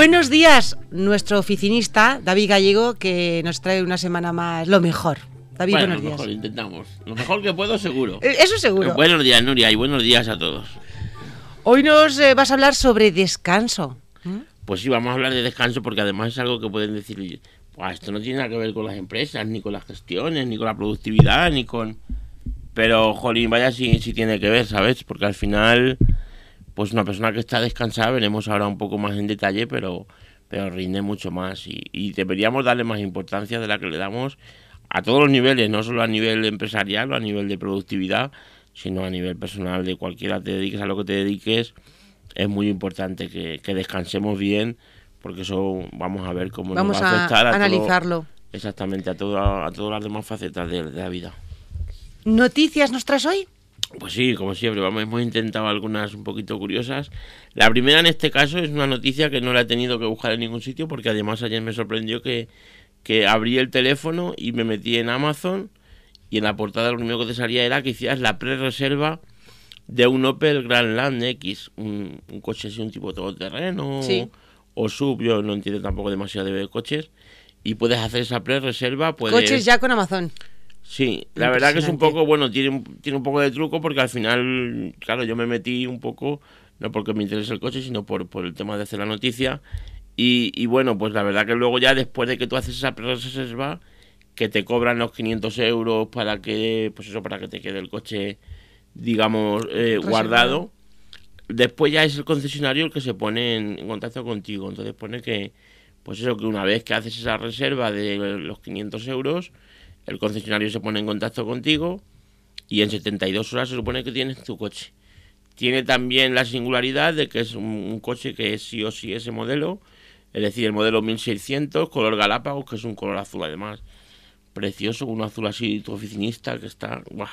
Buenos días, nuestro oficinista David Gallego, que nos trae una semana más lo mejor. David, bueno, buenos lo días. mejor intentamos. Lo mejor que puedo, seguro. Eh, Eso seguro. Buenos días, Nuria, y buenos días a todos. Hoy nos eh, vas a hablar sobre descanso. ¿Mm? Pues sí, vamos a hablar de descanso porque además es algo que pueden decir, pues esto no tiene nada que ver con las empresas, ni con las gestiones, ni con la productividad, ni con... Pero, jolín, vaya si, si tiene que ver, ¿sabes? Porque al final, pues una persona que está descansada, veremos ahora un poco más en detalle, pero, pero rinde mucho más. Y, y deberíamos darle más importancia de la que le damos a todos los niveles, no solo a nivel empresarial o a nivel de productividad, sino a nivel personal, de cualquiera te dediques a lo que te dediques, es muy importante que, que descansemos bien, porque eso vamos a ver cómo Vamos nos va a a afectar a, todo- analizarlo. exactamente a, todo- a todas las demás facetas de, de la vida. ¿Noticias nos traes hoy? Pues sí, como siempre, vamos, hemos intentado algunas un poquito curiosas. La primera en este caso es una noticia que no la he tenido que buscar en ningún sitio, porque además ayer me sorprendió que, que abrí el teléfono y me metí en Amazon y en la portada lo único que te salía era que hicieras la pre-reserva de un Opel Grandland X, un, un coche así, un tipo todoterreno Sí. o sub, yo no entiendo tampoco demasiado de coches, y puedes hacer esa pre-reserva. Puedes... Coches ya con Amazon. Sí, la verdad que es un poco, bueno, tiene un, tiene un poco de truco porque al final, claro, yo me metí un poco, no porque me interese el coche, sino por, por el tema de hacer la noticia. Y, y bueno, pues la verdad que luego ya después de que tú haces esa reserva, que te cobran los 500 euros para que, pues eso, para que te quede el coche, digamos, eh, guardado. Después ya es el concesionario el que se pone en, en contacto contigo. Entonces pone que, pues eso, que una vez que haces esa reserva de los 500 euros, el concesionario se pone en contacto contigo y en 72 horas se supone que tienes tu coche. Tiene también la singularidad de que es un, coche que es sí o sí ese modelo, es decir, el modelo 1600, color Galápagos, que es un color azul además precioso, un azul así tu oficinista que está, ¡guau!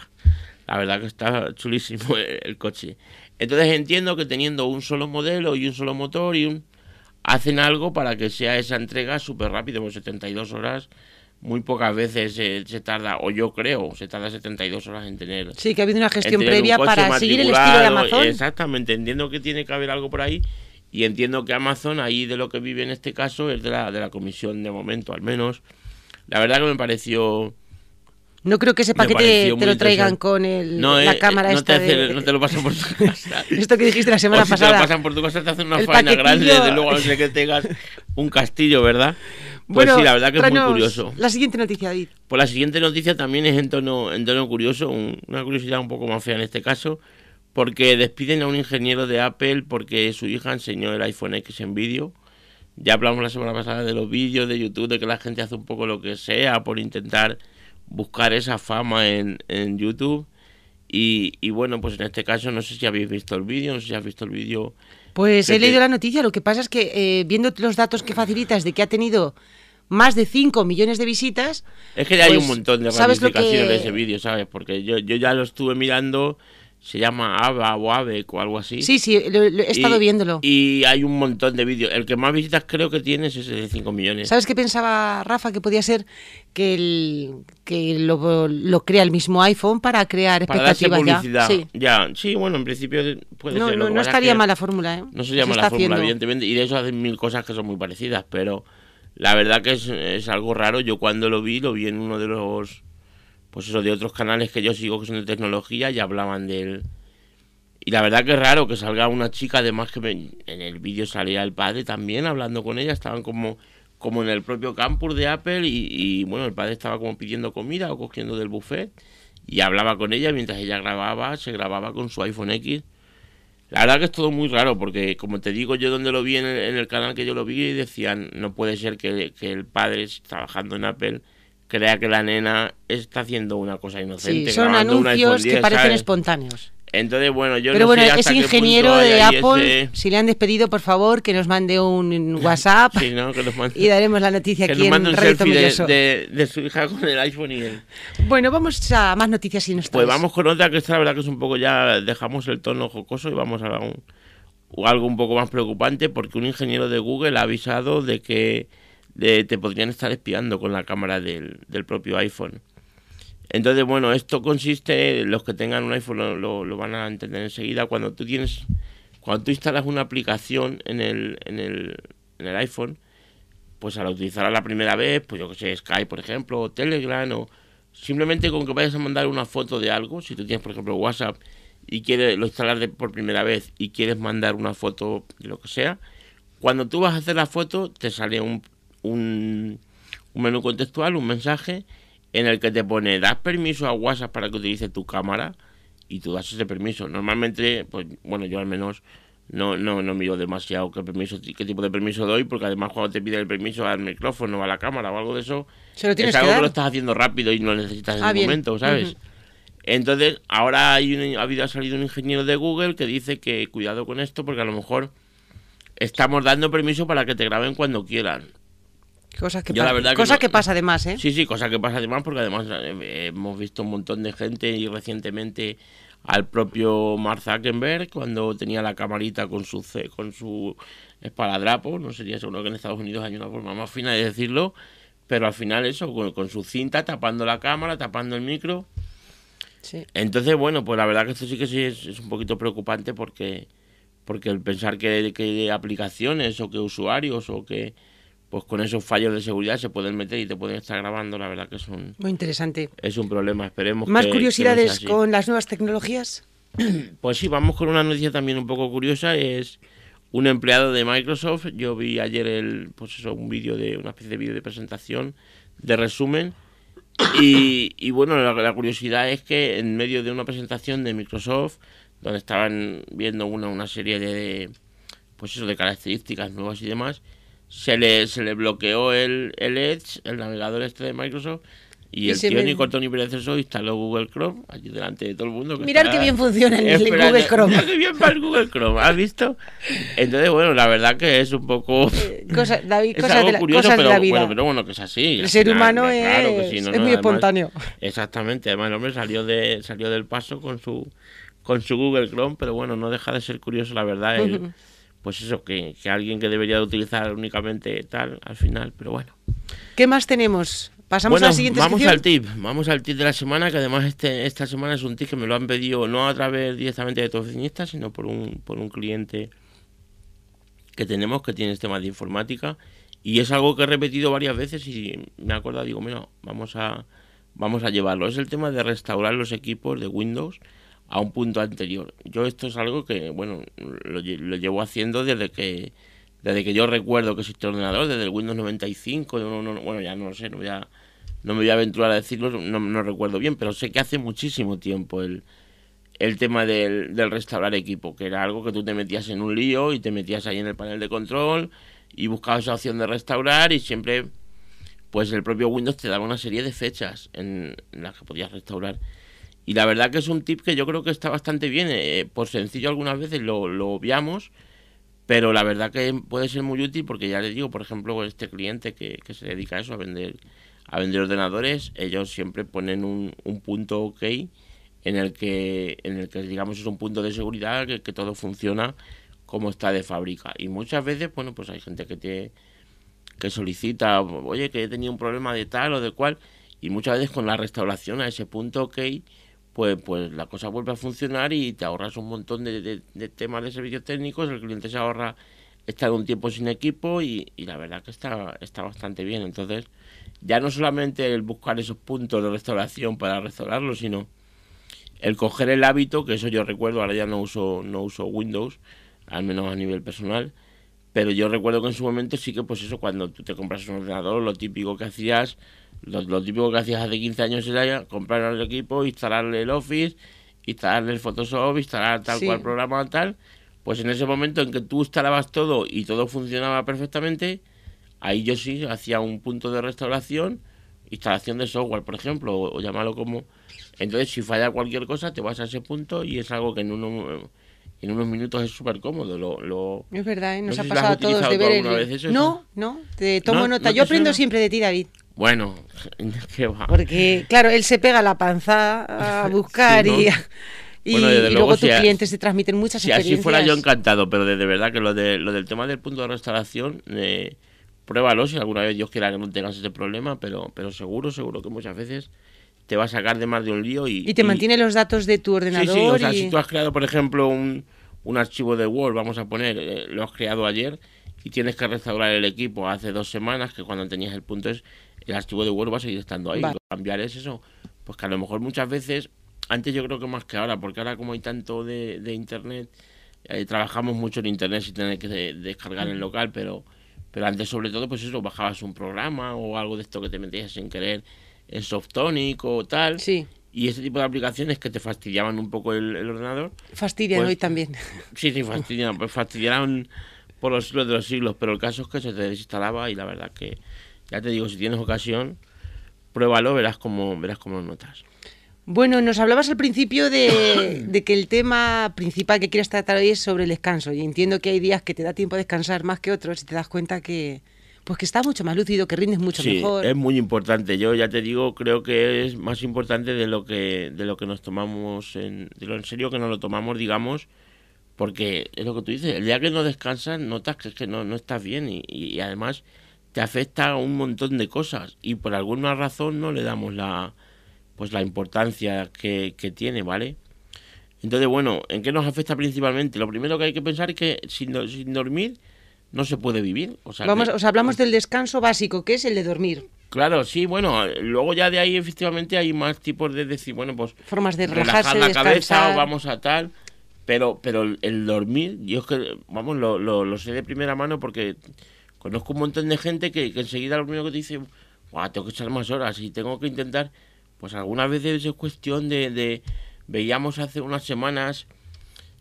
la verdad que está chulísimo el, coche. Entonces entiendo que teniendo un solo modelo y un solo motor y un hacen algo para que sea esa entrega súper rápido, pues 72 horas muy pocas veces se, se tarda, o yo creo, se tarda 72 horas en tener Sí, que ha habido una gestión un previa para seguir el estilo de matriculado, Amazon. Exactamente, entiendo que tiene que haber algo por ahí y entiendo que Amazon ahí de lo que vive en este caso es de la, de la comisión de momento al menos. La verdad que me pareció... No creo que ese paquete te lo traigan con el, No, la eh, cámara no, te hace- de... no te lo pasan por tu casa. Esto que dijiste la semana o si te pasada. lo pasan por tu casa te hacen una El faena grande, de luego a no ser que tengas un castillo, ¿verdad? Pues bueno, sí, la verdad que es muy curioso. La siguiente noticia, David. Pues la siguiente noticia también es en tono, en tono curioso, un- una curiosidad un poco más fea en este caso, porque despiden a un ingeniero de Apple porque su hija enseñó el iPhone X en vídeo. Ya hablamos la semana pasada de los vídeos de YouTube, de que la gente hace un poco lo que sea por intentar buscar esa fama en, en YouTube. Y, y bueno, pues en este caso no sé si habéis visto el vídeo, no sé si has visto el vídeo. Pues Que he leído la noticia, lo que pasa es que eh, viendo los datos que facilitas de que ha tenido más de 5 millones de visitas, Es que ya hay Pues, un montón de ¿sabes lo ramificaciones que- de ese vídeo, ¿sabes? Porque yo, yo ya lo estuve mirando, se llama Ava o Avec o algo así. sí, sí, lo- lo- he estado Y- viéndolo. Y hay un montón de vídeos. El que más visitas creo que tienes es de 5 millones. ¿Sabes qué pensaba Rafa? Que podía ser que, el, que lo, lo crea el mismo iPhone para crear Para darse expectativas publicidad. ya. Sí. Ya, sí, bueno, en principio puede No, ser. No, no estaría que mal la fórmula, ¿eh? No se llama está la fórmula, haciendo. evidentemente. Y de eso hacen mil cosas que son muy parecidas. Pero la verdad que es, es algo raro. Yo cuando lo vi, lo vi en uno de los. Pues eso, de otros canales que yo sigo que son de tecnología y hablaban del. Y la verdad que es raro que salga una chica, además que me- en el vídeo salía el padre también hablando con ella, estaban como, como en el propio campus de Apple y, y, bueno, el padre estaba como pidiendo comida o cogiendo del buffet y hablaba con ella mientras ella grababa, se grababa con su iPhone X. La verdad que es todo muy raro porque como te digo yo donde lo vi en el, en el canal que yo lo vi decían no puede ser que, que el padre trabajando en Apple crea que la nena está haciendo una cosa inocente. Sí, son un anuncios que 10, parecen ¿sabes? espontáneos. Entonces, bueno, yo Pero no bueno, sé hasta ese ingeniero de Apple, ese- si le han despedido, por favor, que nos mande un WhatsApp Sí, ¿no? Que nos mande, y daremos la noticia que aquí nos en mande un Radio selfie de, de- de su hija con el iPhone y él. Bueno, vamos a más noticias si nos Pues vamos con otra que esta la verdad que es un poco ya dejamos el tono jocoso y vamos a un, algo un poco más preocupante porque un ingeniero de Google ha avisado de que de- te podrían estar espiando con la cámara del, del propio iPhone. Entonces, bueno, esto consiste, los que tengan un iPhone lo, lo- van a entender enseguida, cuando tú tienes, cuando tú instalas una aplicación en el, en el, en el iPhone, pues al utilizarla la primera vez, pues yo que sé, Skype, por ejemplo, o Telegram, o simplemente con que vayas a mandar una foto de algo, si tú tienes, por ejemplo, WhatsApp y quieres lo instalar por primera vez y quieres mandar una foto de lo que sea, cuando tú vas a hacer la foto te sale un, un, un menú contextual, un mensaje en el que te pone, das permiso a WhatsApp para que utilice tu cámara y tú das ese permiso. Normalmente, pues bueno, yo al menos no, no, no miro demasiado qué permiso, qué tipo de permiso doy, porque además cuando te pide el permiso al micrófono, a la cámara o algo de eso, ¿Se lo es algo que lo estás haciendo rápido y no necesitas en Ah, el bien. momento, ¿sabes? Entonces, ahora hay un, ha habido ha salido un ingeniero de Google que dice que cuidado con esto porque a lo mejor estamos dando permiso para que te graben cuando quieran. Cosas que, Yo la pa- verdad que cosa no- que pasa además, ¿eh? Sí, sí, cosa que pasa además porque además eh, hemos visto un montón de gente y recientemente al propio Mark Zuckerberg cuando tenía la camarita con su con su esparadrapo, no sería seguro que en Estados Unidos hay una forma más fina de decirlo, pero al final eso, con, con su cinta tapando la cámara, tapando el micro. Sí. Entonces, bueno, pues la verdad que esto sí que sí es, es un poquito preocupante porque porque el pensar que, que aplicaciones o que usuarios o que pues con esos fallos de seguridad se pueden meter y te pueden estar grabando, la verdad que es un, Muy interesante. es un problema. Esperemos ¿Más que- que no curiosidades sea así. con las nuevas tecnologías? Pues sí, vamos con una noticia también un poco curiosa. Es un empleado de Microsoft. Yo vi ayer el, pues eso, un vídeo de una especie de vídeo de presentación, de resumen. Y, y bueno, la, la curiosidad es que en medio de una presentación de Microsoft, donde estaban viendo una, una serie de, pues eso, de características nuevas y demás, se le, se le bloqueó el, el Edge, el navegador este de Microsoft, y Y el tío me- ni corto ni perezoso instaló Google Chrome allí delante de todo el mundo. que estaba qué bien funciona el Google Chrome. Mira qué bien va el Google Chrome, ¿has visto? Entonces, bueno, la verdad que es un poco... Cosa, David, Es cosas, algo de la, curioso, cosas pero, de la vida. Bueno, pero bueno, que es así. el ser final, humano es, claro que sí, no, es no, muy además- espontáneo. Exactamente, además el hombre salió, de, salió del paso con su, con su Google Chrome, pero bueno, no deja de ser curioso, la verdad, el-. Pues eso, que, que alguien que debería de utilizar únicamente tal, al final, pero bueno. ¿Qué más tenemos? Pasamos bueno, a la siguiente vamos sección. al tip, vamos al tip de la semana, que además este, esta semana es un tip que me lo han pedido no a través directamente de tu oficinista, sino por un, por un cliente que tenemos que tiene temas de informática y es algo que he repetido varias veces y me he acordado, digo, mira, vamos a, vamos a llevarlo. Es el tema de restaurar los equipos de Windows a un punto anterior. Yo esto es algo que, bueno, lo, lo llevo haciendo desde que desde que yo recuerdo que existe ordenador, desde el Windows 95, no- no- bueno, ya no lo sé, no voy a, no me voy a aventurar a decirlo, no, no recuerdo bien, pero sé que hace muchísimo tiempo el, el tema del, del restaurar equipo, que era algo que tú te metías en un lío y te metías ahí en el panel de control y buscabas esa opción de restaurar y siempre pues el propio Windows te daba una serie de fechas en, en las que podías restaurar. Y la verdad que es un tip que yo creo que está bastante bien. eh, por sencillo algunas veces lo, lo obviamos, pero la verdad que puede ser muy útil porque ya les digo, por ejemplo, este cliente que, que se dedica a eso, a vender, a vender ordenadores, ellos siempre ponen un, un punto OK en el que, en el que digamos es un punto de seguridad que, que todo funciona como está de fábrica. Y muchas veces, bueno, pues hay gente que te que solicita, oye, que he tenido un problema de tal o de cual, y muchas veces con la restauración a ese punto OK, pues, pues la cosa vuelve a funcionar y te ahorras un montón de, temas de servicios técnicos, el cliente se ahorra estar un tiempo sin equipo y, y la verdad que está, está bastante bien. Entonces, ya no solamente el buscar esos puntos de restauración para restaurarlo, sino el coger el hábito, que eso yo recuerdo, ahora ya no uso, no uso Windows, al menos a nivel personal, pero yo recuerdo que en su momento sí que pues eso, cuando tú te compras un ordenador, lo típico que hacías, lo, lo típico que hacías hace 15 años era comprar el equipo, instalarle el Office, instalarle el Photoshop, instalar tal Sí. cual programa tal, pues en ese momento en que tú instalabas todo y todo funcionaba perfectamente, ahí yo sí hacía un punto de restauración, instalación de software, por ejemplo, o, o llámalo como... Entonces, si falla cualquier cosa, te vas a ese punto y es algo que en, uno, en unos minutos es súper cómodo. Lo, lo, Es verdad, ¿eh? nos No ha si pasado a todos de ver alguna el... vez eso, No, no, te tomo ¿No? nota. ¿No Yo aprendo siempre de ti, David. Bueno, qué va. Porque, claro, él se pega la panza a buscar y, y, Bueno, desde y luego, si tus clientes te transmiten muchas Si así experiencias. fuera yo encantado, pero de, de verdad que lo, de, lo del tema del punto de restauración, eh, pruébalo si alguna vez Dios quiera que no tengas ese problema, pero, pero seguro, seguro que muchas veces te va a sacar de más de un lío y... Y te mantiene los datos de tu Sí, ordenador. sí, o sea, y... si tú has creado, por ejemplo, un, un archivo de Word, vamos a poner, eh, lo has creado ayer, si tienes que restaurar el equipo hace dos semanas, que cuando tenías el punto es, el archivo de Word va a seguir estando ahí. cambiar es eso, pues que a lo mejor muchas veces, antes yo creo que más que ahora, porque ahora como hay tanto de, de Internet, eh, trabajamos mucho en Internet sin tener que descargar en local, pero, pero antes sobre todo, pues eso, bajabas un programa o algo de esto que te metías sin querer en Softonic o tal. Sí. Y ese tipo de aplicaciones que te fastidiaban un poco el, ordenador. Fastidian pues hoy también. Sí, sí, fastidian. pues fastidiaron por los siglos de los siglos, pero el caso es que se te desinstalaba y la verdad que, ya te digo, si tienes ocasión, pruébalo, verás cómo, verás cómo lo notas. Bueno, nos hablabas al principio de, que el tema principal que quieres tratar hoy es sobre el descanso. Y entiendo que hay días que te da tiempo a descansar más que otros y te das cuenta que, pues que estás mucho más lúcido, que rindes mucho sí, mejor. Es muy importante. Yo ya te digo, creo que es más importante de lo que, de lo que nos tomamos, en, de lo en serio que nos lo tomamos, digamos, porque es lo que tú dices, el día que no descansas notas que, es que no, no estás bien y, y además te afecta a un montón de cosas y por alguna razón no le damos la pues la importancia que, tiene, ¿vale? Entonces, bueno, ¿en qué nos afecta principalmente? Lo primero que hay que pensar es que sin, sin dormir no se puede vivir. O sea, Vamos, os hablamos del descanso básico, que es el de dormir. Claro, sí, bueno, luego ya de ahí efectivamente hay más tipos de decir, bueno, pues... Formas de relajarse, relajar la cabeza o vamos a tal, pero pero el dormir, yo es que, vamos, lo, lo, sé de primera mano porque conozco un montón de gente que, que enseguida lo primero que te dice, tengo que echar más horas y tengo que intentar pues algunas veces es cuestión de, veíamos hace unas semanas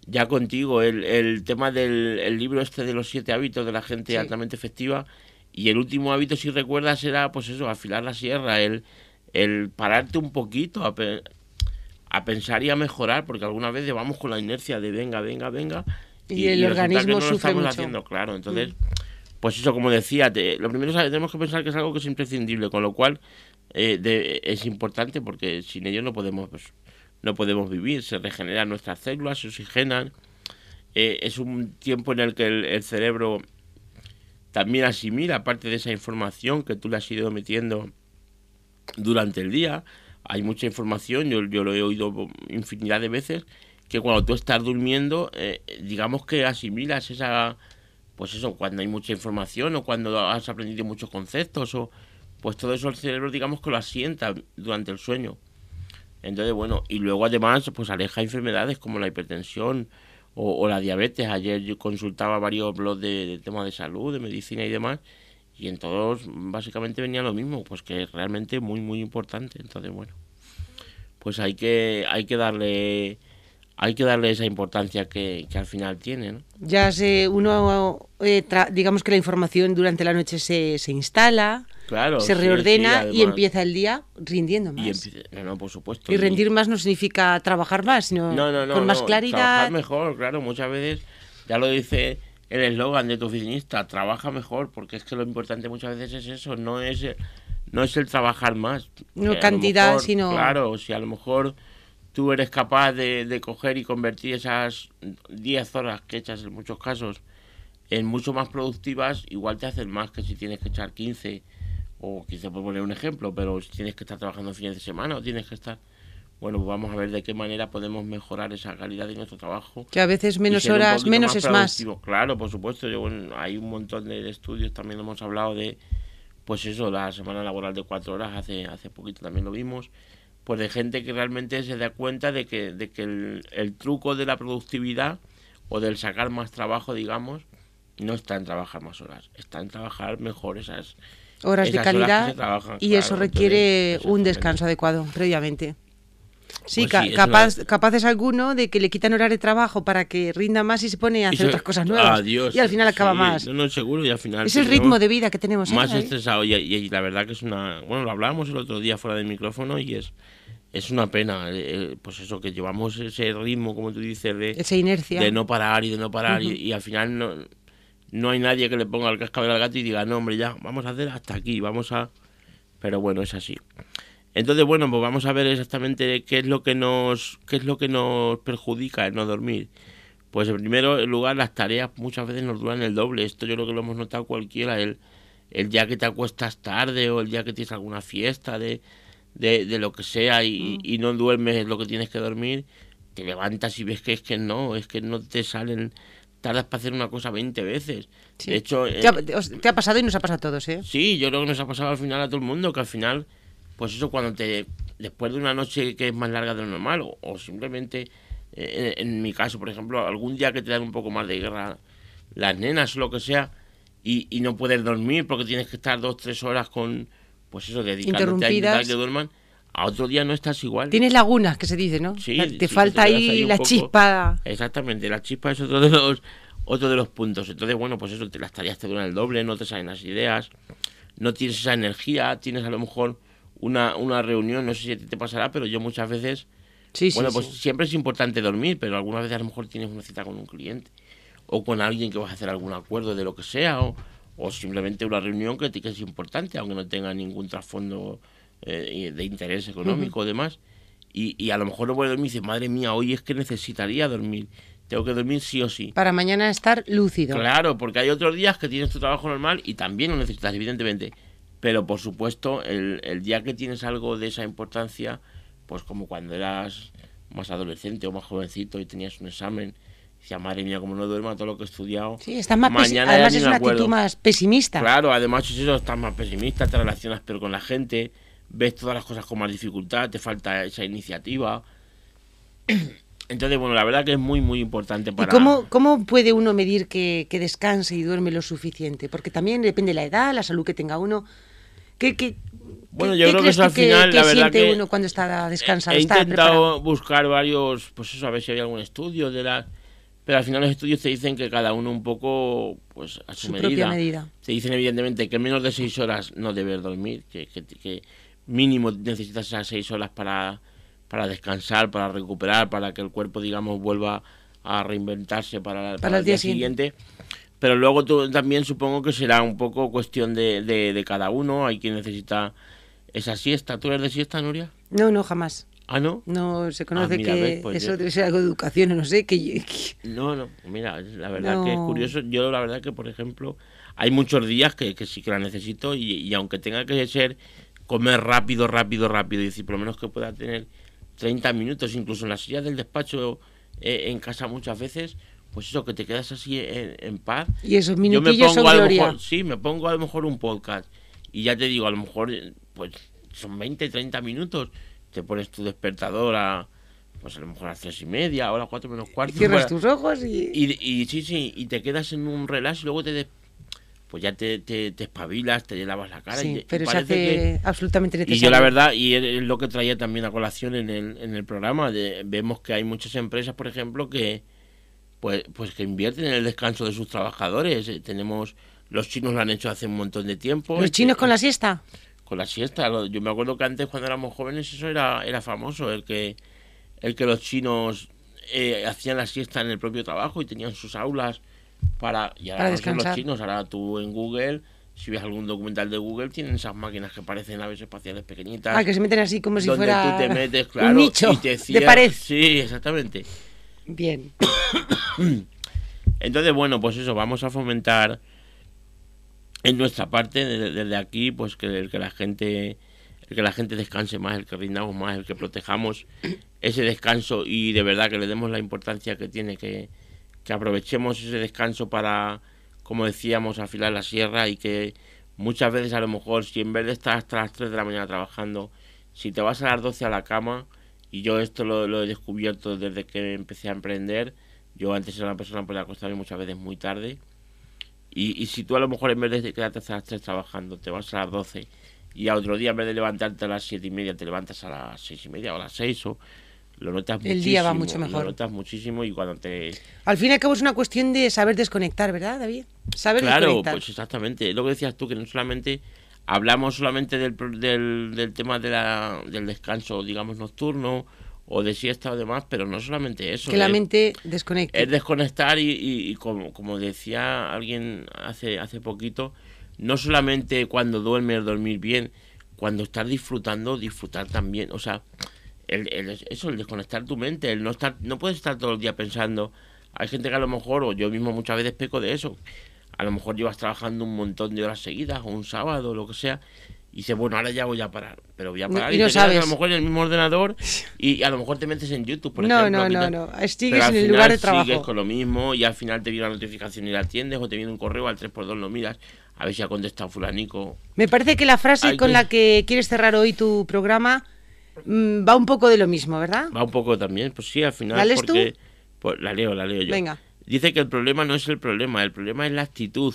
ya contigo el, el tema del libro este de los siete hábitos de la gente altamente efectiva y el último hábito si recuerdas era pues eso afilar la sierra el, el pararte un poquito a, a pensar y a mejorar porque algunas veces vamos con la inercia de venga venga venga y, el organismo sufre mucho. haciendo claro entonces mm. pues eso como decía lo primero es, tenemos que pensar que es algo que es imprescindible con lo cual eh, es importante porque sin ello no podemos pues, no podemos vivir se regeneran nuestras células se oxigenan eh, es un tiempo en el que el, cerebro también asimila parte de esa información que tú le has ido metiendo durante el día hay mucha información yo, yo lo he oído infinidad de veces que cuando tú estás durmiendo eh, digamos que asimilas esa pues eso cuando hay mucha información o cuando has aprendido muchos conceptos o pues todo eso el cerebro digamos que lo asienta durante el sueño. Entonces, bueno, y luego además pues aleja enfermedades como la hipertensión o, la diabetes. Ayer yo consultaba varios blogs de, temas de salud, de medicina y demás, y en todos básicamente venía lo mismo, pues que es realmente muy, muy importante. Entonces, bueno, pues hay que, hay que darle hay que darle esa importancia que, al final tiene. ¿no? Ya se, uno, eh, digamos que la información durante la noche se, se instala, se reordena y empieza el día rindiendo más. Y no, no, por supuesto. Y rendir más no significa trabajar más, sino con más claridad. Trabajar mejor, claro, muchas veces, ya lo dice el eslogan de tu oficinista, trabaja mejor, porque es que lo importante muchas veces es eso, no es, no es el trabajar más. No cantidad, sino... Claro, si a lo mejor tú eres capaz de, de coger y convertir esas 10 horas que echas en muchos casos en mucho más productivas, igual te hacen más que si tienes que echar 15 o quizá por poner un ejemplo, pero si tienes que estar trabajando fines de semana o tienes que estar... Bueno, pues vamos a ver de qué manera podemos mejorar esa calidad de nuestro trabajo. Que a veces menos horas, menos es más. Claro, por supuesto. Yo, hay un montón de estudios, también hemos hablado de, pues eso, la semana laboral de cuatro horas, hace, hace poquito también lo vimos, pues de gente que realmente se da cuenta de que, de que el, el truco de la productividad o del sacar más trabajo, digamos, no está en trabajar más horas, está en trabajar mejor esas horas de calidad y eso requiere un descanso adecuado previamente. Sí, pues capaz, capaz es alguno de que le quitan horas de trabajo para que rinda más y se pone a hacer otras cosas nuevas. y al final acaba más. No, seguro y al final. Es el ritmo de vida que tenemos. Más estresado y, la verdad que es una. Bueno, lo hablábamos el otro día fuera del micrófono y es es una pena, eh, eh, pues eso, que llevamos ese ritmo, como tú dices, de, esa inercia. de no parar y de no parar y, al final no, no hay nadie que le ponga el cascabel al gato y diga, no, hombre, ya, vamos a hacer hasta aquí, vamos a... Pero bueno, es así. Entonces, bueno, pues vamos a ver exactamente qué es lo que nos, qué es lo que nos perjudica el no dormir. Pues en primer lugar, las tareas muchas veces nos duran el doble. Esto yo creo que lo hemos notado cualquiera. El, el día que te acuestas tarde o el día que tienes alguna fiesta de, de, de lo que sea y, mm. y, no duermes lo que tienes que dormir, te levantas y ves que es que no, es que no te salen tardas para hacer una cosa 20 veces. De hecho... ¿Te ha, te ha, pasado y nos ha pasado a todos, ¿eh? Sí, yo creo que nos ha pasado al final a todo el mundo, que al final, pues eso, cuando te... Después de una noche que es más larga de lo normal, o, simplemente, eh, en, mi caso, por ejemplo, algún día que te dan un poco más de guerra las nenas o lo que sea, y, y no puedes dormir porque tienes que estar dos, tres horas con, pues eso, dedicándote a intentar que duerman, a otro día no estás igual. Tienes lagunas, que se dice, ¿no? Sí, te falta ahí, la chispa. Exactamente, la chispa es otro de los otro de los puntos. Entonces, bueno, pues eso, te, las tareas te duran el doble, no te salen las ideas, no tienes esa energía, tienes a lo mejor una, una reunión, no sé si te pasará, pero yo muchas veces... Sí, bueno, pues siempre es importante dormir, pero algunas veces a lo mejor tienes una cita con un cliente o con alguien que vas a hacer algún acuerdo de lo que sea o, o simplemente una reunión que, que es importante, aunque no tenga ningún trasfondo eh, de interés económico o demás, y, y, a lo mejor no puede dormir y dice, madre mía, hoy es que necesitaría dormir, tengo que dormir sí o sí. Para mañana estar lúcido. Claro, porque hay otros días que tienes tu trabajo normal y también lo necesitas, evidentemente. Pero por supuesto, el, el día que tienes algo de esa importancia, pues como cuando eras más adolescente o más jovencito y tenías un examen, decía, madre mía, como no duerma todo lo que he estudiado. Sí, estás más mañana además es una actitud más pesimista. Claro, además es eso, estás más pesimista, te relacionas pero con la gente ves todas las cosas con más dificultad, te falta esa iniciativa. Entonces, bueno, la verdad que es muy, muy importante para... ¿Y cómo, cómo puede uno medir que, descanse y duerme lo suficiente? Porque también depende de la edad, la salud que tenga uno. ¿Qué, qué, bueno, yo creo que eso al final, la verdad que uno cuando está descansado? He, intentado buscar varios, pues eso, a ver si hay algún estudio de la... Pero al final los estudios te dicen que cada uno un poco, pues a su, medida. Propia medida. Te dicen evidentemente que menos de seis horas no debes dormir, que, que, que mínimo necesitas esas seis horas para, para descansar, para recuperar, para que el cuerpo, digamos, vuelva a reinventarse para, para, el día, siguiente. Pero luego tú, también supongo que será un poco cuestión de, de, cada uno. Hay quien necesita esa siesta. ¿Tú eres de siesta, Nuria? No, no, jamás. ¿Ah, no? No, se conoce ah, que pues eso debe ser algo de educación, no sé. que, No, no, mira, la verdad que es curioso. Yo la verdad que, por ejemplo, hay muchos días que, que sí que la necesito y, y aunque tenga que ser comer rápido, rápido, rápido, y decir, por lo menos que pueda tener 30 minutos, incluso en la silla del despacho eh, en casa muchas veces, pues eso, que te quedas así en, paz. Y esos minutillos Yo me pongo a lo mejor, sí, me pongo a lo mejor un podcast, y ya te digo, a lo mejor, pues son 20, 30 minutos, te pones tu despertador a, pues a lo mejor a las tres y media, o a las cuatro menos cuarto. cierras tus ojos y... y... y... sí, sí, y te quedas en un relax y luego te, pues ya te, te, espabilas, te lavas la cara. Sí, pero se hace absolutamente necesario. Y yo la verdad, y es lo que traía también a colación en el, en el programa, de, vemos que hay muchas empresas, por ejemplo, que pues, pues que invierten en el descanso de sus trabajadores. Eh, tenemos, los chinos lo han hecho hace un montón de tiempo. ¿Los chinos con la siesta? Con la siesta. Yo me acuerdo que antes cuando éramos jóvenes eso era, era famoso, el que, el que los chinos eh, hacían la siesta en el propio trabajo y tenían sus aulas para, y ahora los chinos, ahora tú en Google, si ves algún documental de Google, tienen esas máquinas que parecen naves espaciales pequeñitas. Ah, que se meten así como si fuera tú te metes, claro, un nicho y te de pared. Sí, exactamente. Bien. Entonces, bueno, pues eso, vamos a fomentar en nuestra parte, desde, aquí, pues que, que la gente el que la gente descanse más, el que rindamos más, el que protejamos ese descanso y de verdad que le demos la importancia que tiene que, que aprovechemos ese descanso para, como decíamos, afilar la sierra y que muchas veces a lo mejor si en vez de estar hasta las 3 de la mañana trabajando, si te vas a las 12 a la cama, y yo esto lo, he descubierto desde que empecé a emprender, yo antes era una persona que podía acostarme muchas veces muy tarde, y, y si tú a lo mejor en vez de quedarte hasta las 3 trabajando, te vas a las 12 y a otro día en vez de levantarte a las 7 y media te levantas a las 6 y media o a las 6 o lo notas el día va mucho mejor. Lo notas muchísimo y cuando te... Al fin y al cabo es una cuestión de saber desconectar, ¿verdad, David? Saber claro, pues exactamente. Lo que decías tú, que no solamente hablamos solamente del, del, del tema de la, del descanso, digamos, nocturno o de siesta o demás, pero no solamente eso. Que la mente desconecte. Es desconectar y, y, como, como decía alguien hace, hace poquito, no solamente cuando duermes, dormir bien, cuando estás disfrutando, disfrutar también. O sea, el, el, eso, el desconectar tu mente, el no estar, no puedes estar todo el día pensando. Hay gente que a lo mejor, o yo mismo muchas veces peco de eso, a lo mejor llevas trabajando un montón de horas seguidas, o un sábado, o lo que sea, y dices, bueno, ahora ya voy a parar, pero voy a parar y, no sabes. a lo mejor en el mismo ordenador y a lo mejor te metes en YouTube, por no, ejemplo. No, no, no, sigues en el lugar de trabajo. Sigues con lo mismo y al final te viene la notificación y la atiendes o te viene un correo al 3x2 lo miras a ver si ha contestado fulanico. Me parece que la frase con la que quieres cerrar hoy tu programa va un poco de lo mismo, ¿verdad? Va un poco también, pues sí, al final. ¿La lees porque, tú? Pues, la leo, la leo yo. Venga. Dice que el problema no es el problema, el problema es la actitud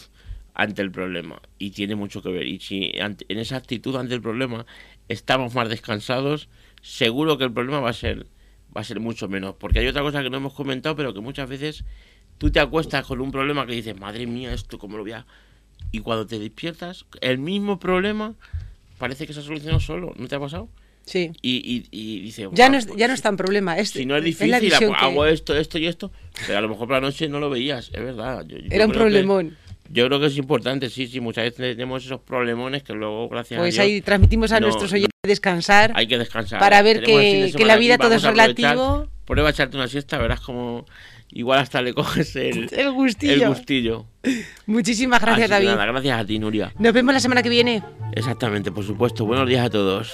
ante el problema y tiene mucho que ver. Y si en esa actitud ante el problema estamos más descansados, seguro que el problema va a ser va a ser mucho menos. Porque hay otra cosa que no hemos comentado, pero que muchas veces tú te acuestas con un problema que dices, madre mía, esto cómo lo voy a... Y cuando te despiertas, el mismo problema parece que se ha solucionado solo. ¿No te ha pasado? Sí. Y, y, dice, ya, no es, ya no es tan problema. Es, si no es difícil, hago esto, esto y esto. Pero a lo mejor por la noche no lo veías, es verdad. Era un problemón. Yo creo que es importante, sí, sí, muchas veces tenemos esos problemones que luego, gracias pues a Pues ahí transmitimos a nuestros oyentes descansar. Hay que descansar. Para ver que, que, la vida todo es relativo. Prueba a echarte una siesta, verás como igual hasta le coges el, el gustillo. El gustillo. Muchísimas gracias, David. Nada, gracias a ti, Nuria. Nos vemos la semana que viene. Exactamente, por supuesto. Buenos días a todos.